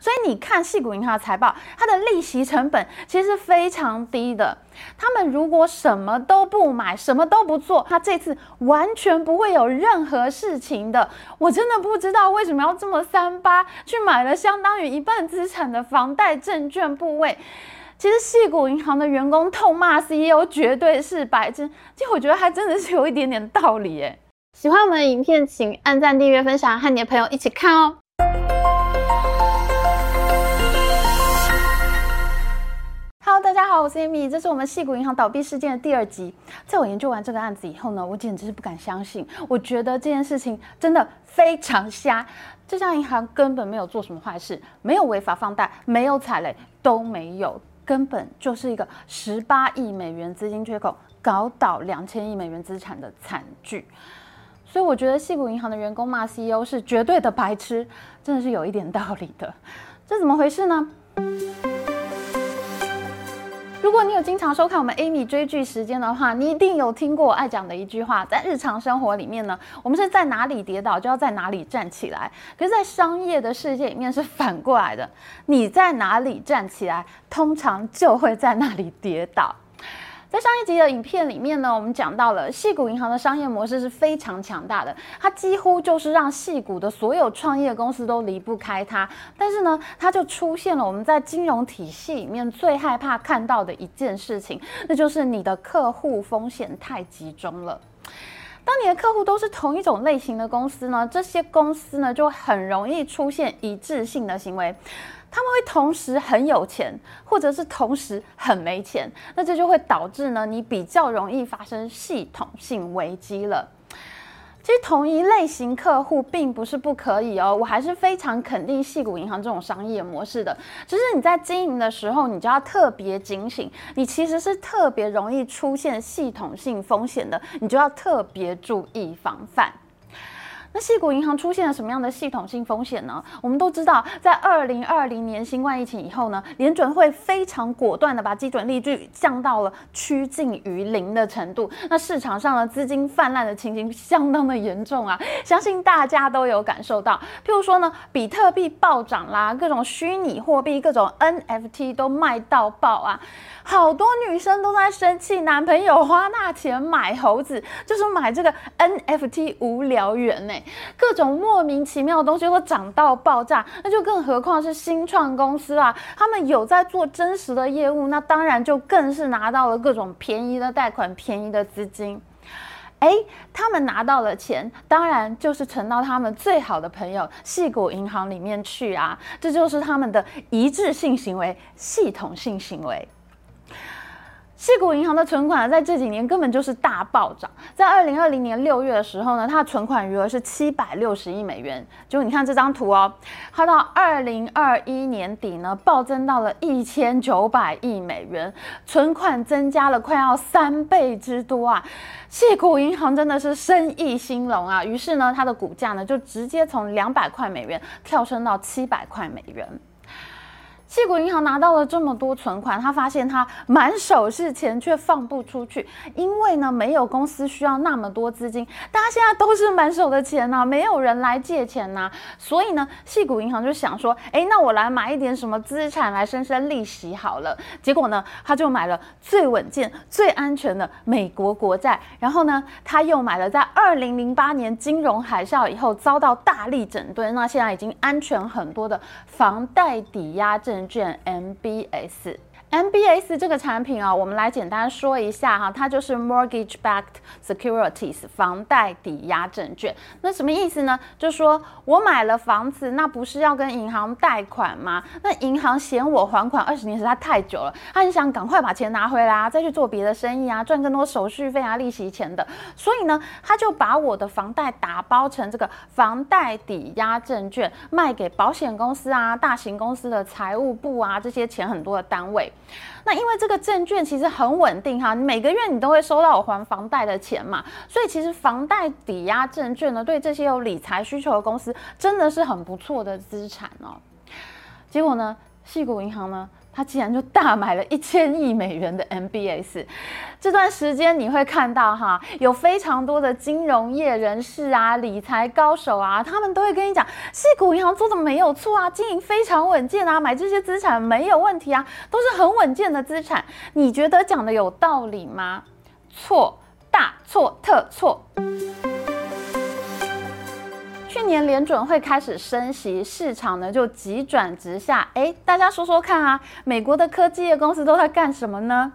所以你看矽谷银行的财报，它的利息成本其实是非常低的。他们如果什么都不买，什么都不做，他这次完全不会有任何事情的。我真的不知道为什么要这么三八去买了相当于一半资产的房贷证券部位。其实矽谷银行的员工痛骂 CEO 绝对是白痴，其实我觉得还真的是有一点点道理耶。喜欢我们的影片，请按赞、订阅、分享，和你的朋友一起看哦。大家好，我是 Amy，这是我们戏谷银行倒闭事件的第二集。在我研究完这个案子以后呢，我简直是不敢相信，我觉得这件事情真的非常瞎。这家银行根本没有做什么坏事，没有违法放贷，没有踩雷，都没有，根本就是一个十八亿美元资金缺口，搞倒两千亿美元资产的惨剧。所以我觉得戏谷银行的员工骂 CEO 是绝对的白痴，真的是有一点道理的。这怎么回事呢？如果你有经常收看我们 Amy 追剧时间的话，你一定有听过我爱讲的一句话：在日常生活里面呢，我们是在哪里跌倒就要在哪里站起来；可是，在商业的世界里面是反过来的，你在哪里站起来，通常就会在那里跌倒。在上一集的影片里面呢，我们讲到了戏谷银行的商业模式是非常强大的，它几乎就是让戏谷的所有创业公司都离不开它。但是呢，它就出现了我们在金融体系里面最害怕看到的一件事情，那就是你的客户风险太集中了。当你的客户都是同一种类型的公司呢，这些公司呢就很容易出现一致性的行为。他们会同时很有钱，或者是同时很没钱，那这就会导致呢，你比较容易发生系统性危机了。其实同一类型客户并不是不可以哦，我还是非常肯定矽谷银行这种商业模式的。只是你在经营的时候，你就要特别警醒，你其实是特别容易出现系统性风险的，你就要特别注意防范。那细谷银行出现了什么样的系统性风险呢？我们都知道，在二零二零年新冠疫情以后呢，联准会非常果断的把基准利率降到了趋近于零的程度。那市场上的资金泛滥的情形相当的严重啊，相信大家都有感受到。譬如说呢，比特币暴涨啦，各种虚拟货币、各种 NFT 都卖到爆啊。好多女生都在生气，男朋友花大钱买猴子，就是买这个 NFT 无聊猿呢，各种莫名其妙的东西都涨到爆炸，那就更何况是新创公司啊，他们有在做真实的业务，那当然就更是拿到了各种便宜的贷款、便宜的资金，哎，他们拿到了钱，当然就是存到他们最好的朋友矽谷银行里面去啊，这就是他们的一致性行为、系统性行为。矽谷银行的存款在这几年根本就是大暴涨。在二零二零年六月的时候呢，它的存款余额是七百六十亿美元。就你看这张图哦，它到二零二一年底呢，暴增到了一千九百亿美元，存款增加了快要三倍之多啊！矽谷银行真的是生意兴隆啊，于是呢，它的股价呢就直接从两百块美元跳升到七百块美元。矽谷银行拿到了这么多存款，他发现他满手是钱却放不出去，因为呢，没有公司需要那么多资金，大家现在都是满手的钱呐、没有人来借钱呐、所以呢，矽谷银行就想说，哎，那我来买一点什么资产来生生利息好了。结果呢，他就买了最稳健、最安全的美国国债，然后呢，他又买了在二零零八年金融海啸以后遭到大力整顿，那现在已经安全很多的房贷抵押证券 MBS。MBS 这个产品啊，我们来简单说一下哈，它就是 Mortgage-backed securities 房贷抵押证券。那什么意思呢？就说我买了房子，那不是要跟银行贷款吗？那银行嫌我还款二十年实在太久了，他很想赶快把钱拿回来啊，再去做别的生意啊，赚更多手续费啊、利息钱的。所以呢，他就把我的房贷打包成这个房贷抵押证券，卖给保险公司啊、大型公司的财务部啊这些钱很多的单位。那因为这个证券其实很稳定哈，每个月你都会收到我还房贷的钱嘛，所以其实房贷抵押证券呢，对这些有理财需求的公司真的是很不错的资产哦。结果呢，戏谷银行呢他竟然就大买了一千亿美元的 MBS。这段时间你会看到哈，有非常多的金融业人士啊、理财高手啊，他们都会跟你讲，矽谷银行做的没有错啊，经营非常稳健啊，买这些资产没有问题啊，都是很稳健的资产。你觉得讲的有道理吗？错，大错特错。去年联准会开始升息，市场呢就急转直下。哎，大家说说看啊，美国的科技业公司都在干什么呢？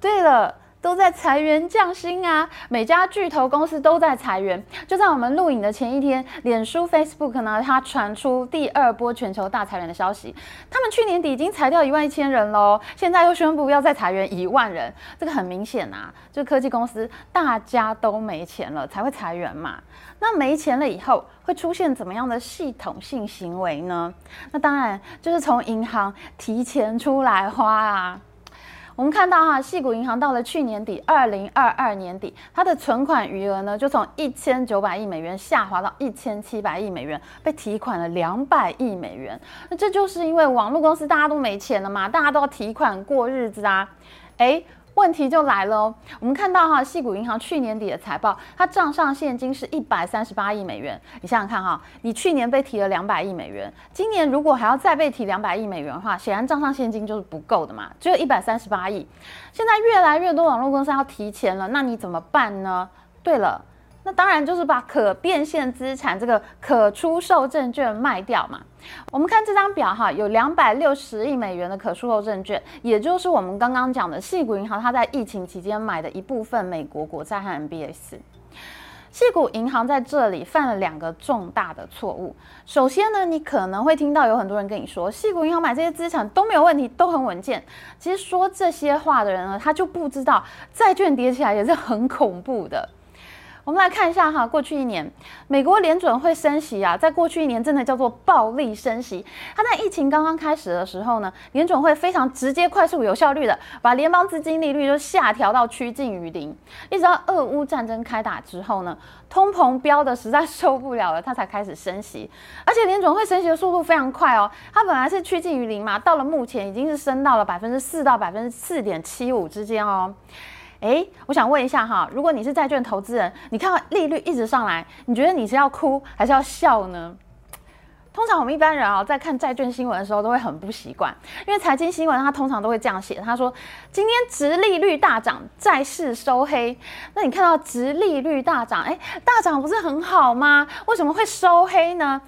对了。都在裁员降薪啊！每家巨头公司都在裁员。就在我们录影的前一天，脸书 Facebook 呢，它传出第二波全球大裁员的消息。他们去年底已经裁掉一万一千人喽，现在又宣布要再裁员一万人。这个很明显啊，就科技公司大家都没钱了才会裁员嘛。那没钱了以后会出现怎么样的系统性行为呢？那当然就是从银行提钱出来花啊。我们看到哈，细谷银行到了去年底，二零二二年底，它的存款余额呢，就从一千九百亿美元下滑到一千七百亿美元，被提款了两百亿美元。那这就是因为网络公司大家都没钱了嘛，大家都要提款过日子啊，诶。问题就来了哦，我们看到哈，细谷银行去年底的财报，它账上现金是一百三十八亿美元。你想想看哈，你去年被提了两百亿美元，今年如果还要再被提两百亿美元的话，显然账上现金就是不够的嘛，只有一百三十八亿。现在越来越多网络公司要提钱了，那你怎么办呢？对了。那当然就是把可变现资产这个可出售证券卖掉嘛。我们看这张表哈，有两百六十亿美元的可出售证券，也就是我们刚刚讲的矽谷银行它在疫情期间买的一部分美国国债和 MBS。矽谷银行在这里犯了两个重大的错误。首先呢，你可能会听到有很多人跟你说，矽谷银行买这些资产都没有问题，都很稳健。其实说这些话的人呢，他就不知道债券跌起来也是很恐怖的。我们来看一下哈，过去一年，美国联准会升息啊，在过去一年真的叫做暴力升息。它在疫情刚刚开始的时候呢，联准会非常直接、快速、有效率的把联邦资金利率就下调到趋近于零，一直到俄乌战争开打之后呢，通膨飙的实在受不了了，它才开始升息。而且联准会升息的速度非常快哦，它本来是趋近于零嘛，到了目前已经是升到了百分之四到百分之四点七五之间哦。诶，我想问一下哈，如果你是债券投资人，你看到利率一直上来，你觉得你是要哭还是要笑呢？通常我们一般人啊，在看债券新闻的时候都会很不习惯，因为财经新闻它通常都会这样写，他说今天殖利率大涨，债市收黑。那你看到殖利率大涨，诶，大涨不是很好吗？为什么会收黑呢？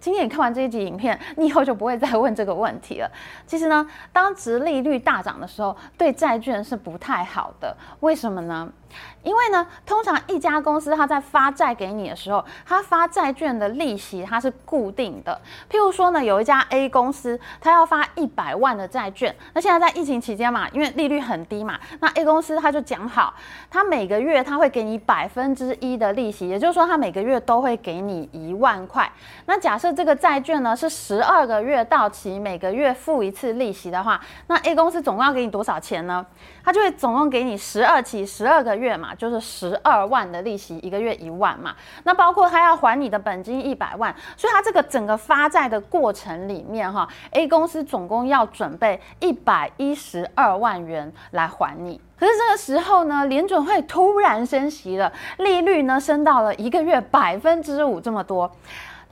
今天你看完这一集影片，你以后就不会再问这个问题了。其实呢，当值利率大涨的时候，对债券是不太好的。为什么呢？因为呢，通常一家公司它在发债给你的时候，它发债券的利息它是固定的。譬如说呢，有一家 A 公司，它要发一百万的债券，那现在在疫情期间嘛，因为利率很低嘛，那 A 公司它就讲好，它每个月它会给你百分之一的利息，也就是说它每个月都会给你一万块。那假设这个债券呢是十二个月到期，每个月付一次利息的话，那 A 公司总共要给你多少钱呢？他就会总共给你十二期，十二个月嘛。就是十二万的利息，一个月一万嘛。那包括他要还你的本金一百万，所以他这个整个发债的过程里面，哈，A 公司总共要准备一百一十二万元来还你。可是这个时候呢，联准会突然升息了，利率呢升到了一个月百分之五这么多。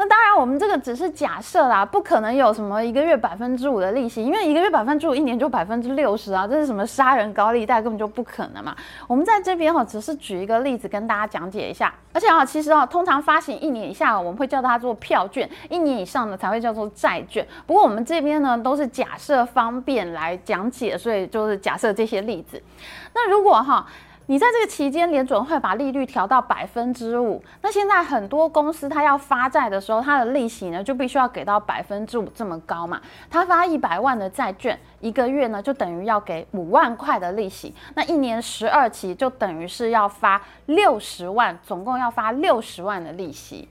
那当然，我们这个只是假设啦，不可能有什么一个月百分之五的利息，因为一个月百分之五，一年就百分之六十啊，这是什么杀人高利贷，根本就不可能嘛。我们在这边哈，只是举一个例子跟大家讲解一下。而且啊，其实啊，通常发行一年以下，我们会叫它做票券；一年以上的才会叫做债券。不过我们这边呢，都是假设方便来讲解，所以就是假设这些例子。那如果哈。你在这个期间，联准会把利率调到百分之五。那现在很多公司它要发债的时候，它的利息呢就必须要给到百分之五这么高嘛。它发一百万的债券，一个月呢就等于要给五万块的利息。那一年十二期就等于是要发六十万，总共要发六十万的利息。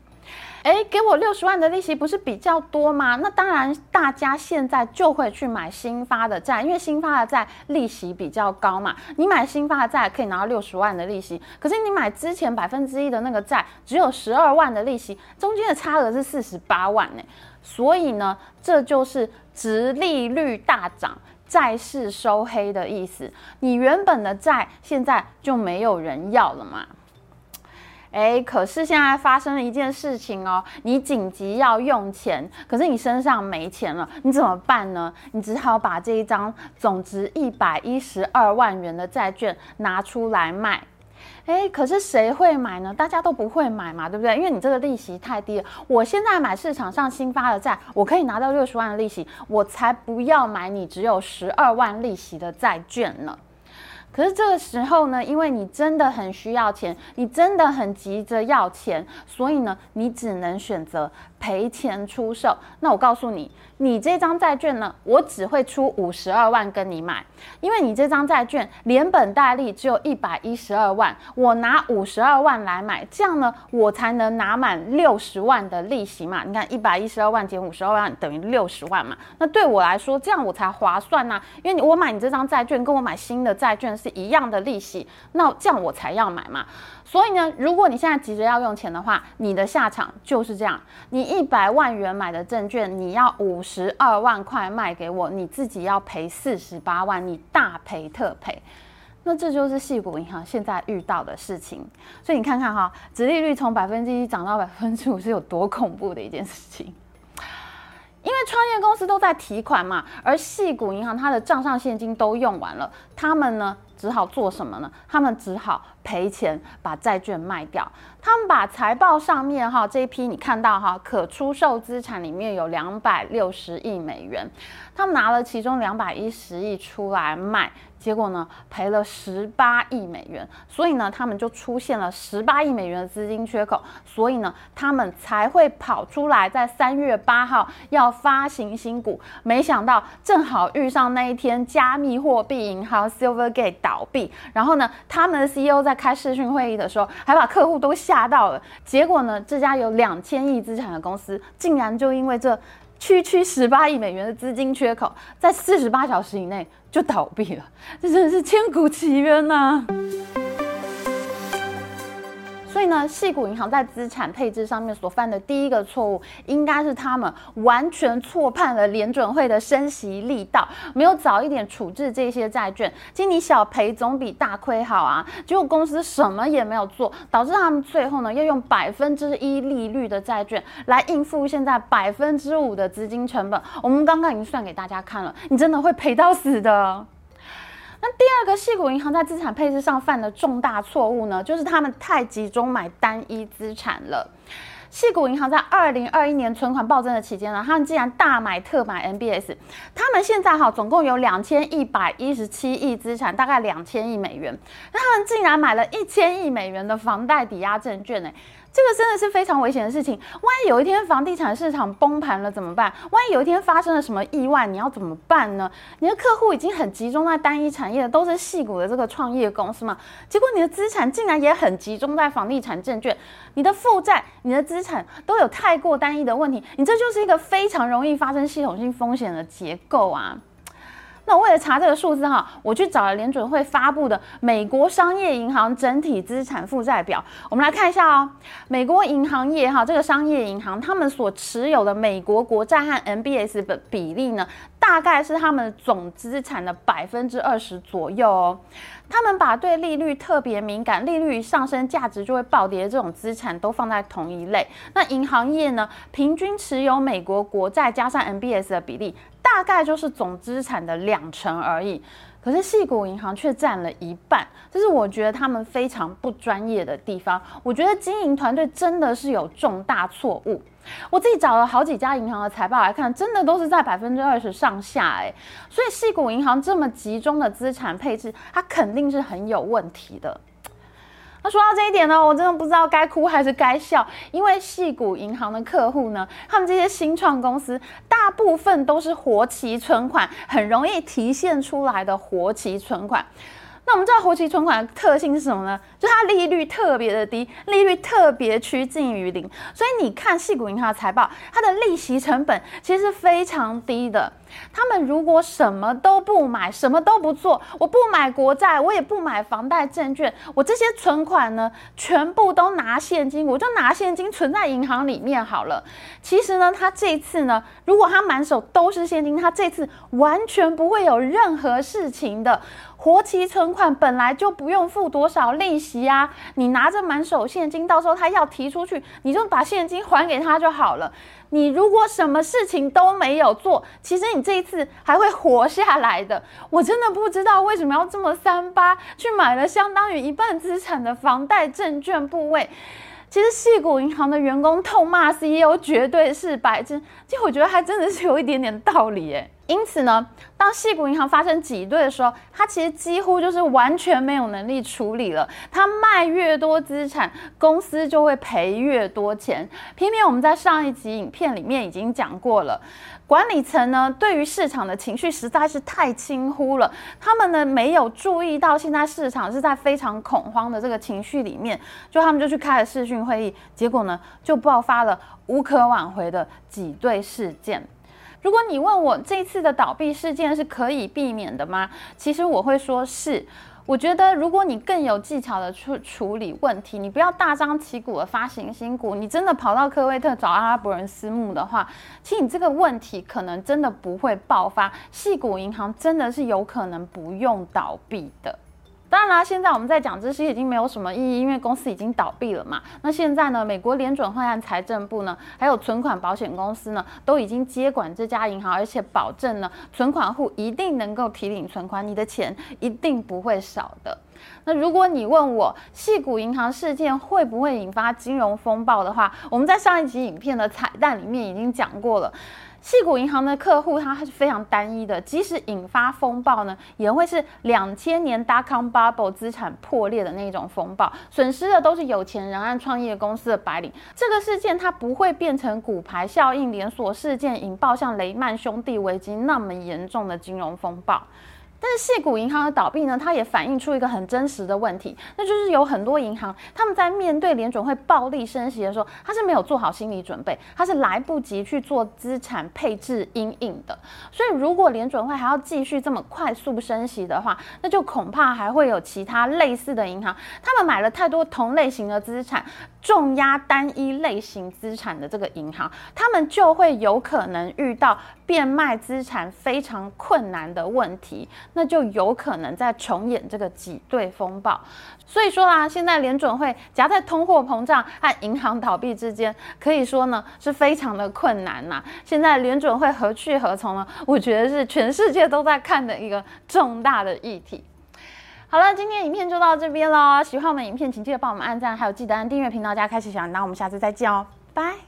诶，给我六十万的利息不是比较多吗？那当然，大家现在就会去买新发的债，因为新发的债利息比较高嘛。你买新发的债可以拿到六十万的利息，可是你买之前百分之一的那个债只有十二万的利息，中间的差额是四十八万呢。所以呢，这就是殖利率大涨。债市收黑的意思，你原本的债现在就没有人要了嘛。哎，可是现在发生了一件事情哦，你紧急要用钱，可是你身上没钱了，你怎么办呢？你只好把这一张总值一百一十二万元的债券拿出来卖。哎，可是谁会买呢？大家都不会买嘛，对不对？因为你这个利息太低了。我现在买市场上新发的债，我可以拿到六十万的利息，我才不要买你只有十二万利息的债券呢。可是这个时候呢，因为你真的很需要钱，你真的很急着要钱，所以呢，你只能选择赔钱出售。那我告诉你，你这张债券呢，我只会出五十二万跟你买，因为你这张债券连本带利只有一百一十二万，我拿五十二万来买，这样呢，我才能拿满六十万的利息嘛。你看，一百一十二万减五十二万等于六十万嘛。那对我来说，这样我才划算呐，因为你我买你这张债券，跟我买新的债券是一样的利息，那这样我才要买嘛。所以呢，如果你现在急着要用钱的话，你的下场就是这样：你一百万元买的证券，你要五十二万块卖给我，你自己要赔四十八万，你大赔特赔。那这就是矽谷银行现在遇到的事情。所以你看看哈，殖利率从百分之一涨到百分之五，是有多恐怖的一件事情。因为创业公司都在提款嘛，而系股银行它的账上现金都用完了，他们呢，只好做什么呢？他们只好赔钱把债券卖掉。他们把财报上面哈这一批你看到哈可出售资产里面有两百六十亿美元，他们拿了其中两百一十亿出来卖。结果呢，赔了十八亿美元，所以呢，他们就出现了十八亿美元的资金缺口，所以呢，他们才会跑出来在三月八号要发行新股。没想到正好遇上那一天，加密货币银行 Silvergate 倒闭，然后呢，他们的 CEO 在开视讯会议的时候，还把客户都吓到了。结果呢，这家有两千亿资产的公司，竟然就因为这区区十八亿美元的资金缺口，在四十八小时以内。就倒闭了，这真的是千古奇冤呐、所以呢，矽谷银行在资产配置上面所犯的第一个错误，应该是他们完全错判了联准会的升息力道，没有早一点处置这些债券。其实你小赔总比大亏好啊！结果公司什么也没有做，导致他们最后呢要用百分之一利率的债券来应付现在百分之五的资金成本。我们刚刚已经算给大家看了，你真的会赔到死的。那第二个系股银行在资产配置上犯的重大错误呢，就是他们太集中买单一资产了。矽谷银行在二零二一年存款暴增的期间呢，他们竟然大买特买 MBS。他们现在哈总共有两千一百一十七亿资产，大概两千亿美元。那他们竟然买了一千亿美元的房贷抵押证券呢？这个真的是非常危险的事情。万一有一天房地产市场崩盘了怎么办？万一有一天发生了什么意外，你要怎么办呢？你的客户已经很集中在单一产业，都是细股的这个创业公司嘛。结果你的资产竟然也很集中在房地产证券，你的负债、你的资产都有太过单一的问题，你这就是一个非常容易发生系统性风险的结构啊。那我为了查这个数字哈，我去找了联准会发布的美国商业银行整体资产负债表。我们来看一下哦，美国银行业哈，这个商业银行他们所持有的美国国债和 MBS 的比例呢，大概是他们总资产的百分之二十左右哦。他们把对利率特别敏感、利率上升价值就会暴跌的这种资产都放在同一类。那银行业呢，平均持有美国国债加上 MBS 的比例。大概就是总资产的两成而已，可是细谷银行却占了一半，这是我觉得他们非常不专业的地方。我觉得经营团队真的是有重大错误。我自己找了好几家银行的财报来看，真的都是在百分之二十上下哎，所以细谷银行这么集中的资产配置，它肯定是很有问题的。那说到这一点呢，我真的不知道该哭还是该笑，因为细谷银行的客户呢，他们这些新创公司大部分都是活期存款，很容易提现出来的活期存款。那我们知道活期存款的特性是什么呢？就它利率特别的低，利率特别趋近于零。所以你看矽谷银行的财报，它的利息成本其实是非常低的。他们如果什么都不买，什么都不做，我不买国债，我也不买房贷证券，我这些存款呢，全部都拿现金，我就拿现金存在银行里面好了。其实呢，他这次呢，如果他满手都是现金，他这次完全不会有任何事情的。活期存款本来就不用付多少利息啊，你拿着满手现金，到时候他要提出去，你就把现金还给他就好了。你如果什么事情都没有做，其实你这一次还会活下来的。我真的不知道为什么要这么三八去买了相当于一半资产的房贷证券部位。其实矽谷银行的员工痛骂 CEO 绝对是白痴，其实我觉得还真的是有一点点道理诶。因此呢，当矽谷银行发生挤兑的时候，它其实几乎就是完全没有能力处理了。它卖越多资产，公司就会赔越多钱。偏偏我们在上一集影片里面已经讲过了，管理层呢对于市场的情绪实在是太轻忽了。他们呢没有注意到现在市场是在非常恐慌的这个情绪里面，就他们就去开了视讯会议，结果呢就爆发了无可挽回的挤兑事件。如果你问我这次的倒闭事件是可以避免的吗？其实我会说是。我觉得如果你更有技巧的去处理问题，你不要大张旗鼓的发行新股，你真的跑到科威特找阿拉伯人私募的话，其实你这个问题可能真的不会爆发。矽谷银行真的是有可能不用倒闭的。当然啦，现在我们在讲这些已经没有什么意义，因为公司已经倒闭了嘛。那现在呢，美国联准会和财政部呢，还有存款保险公司呢，都已经接管这家银行，而且保证呢，存款户一定能够提领存款，你的钱一定不会少的。那如果你问我，矽谷银行事件会不会引发金融风暴的话，我们在上一集影片的彩蛋里面已经讲过了。细股银行的客户，它是非常单一的，即使引发风暴呢，也会是两千年 dot-com bubble 资产破裂的那种风暴，损失的都是有钱人和创业公司的白领。这个事件它不会变成股牌效应连锁事件，引爆像雷曼兄弟危机那么严重的金融风暴。但是矽谷银行的倒闭呢，它也反映出一个很真实的问题，那就是有很多银行，他们在面对联准会暴力升息的时候，它是没有做好心理准备，它是来不及去做资产配置因应的。所以，如果联准会还要继续这么快速升息的话，那就恐怕还会有其他类似的银行，他们买了太多同类型的资产，重压单一类型资产的这个银行，他们就会有可能遇到变卖资产非常困难的问题。那就有可能再重演这个挤兑风暴，所以说啦，现在联准会夹在通货膨胀和银行倒闭之间，可以说呢是非常的困难呐。现在联准会何去何从呢？我觉得是全世界都在看的一个重大的议题。好了，今天影片就到这边了。喜欢我们影片，请记得帮我们按赞，还有记得按订阅频道加开启小铃铛。我们下次再见哦，拜。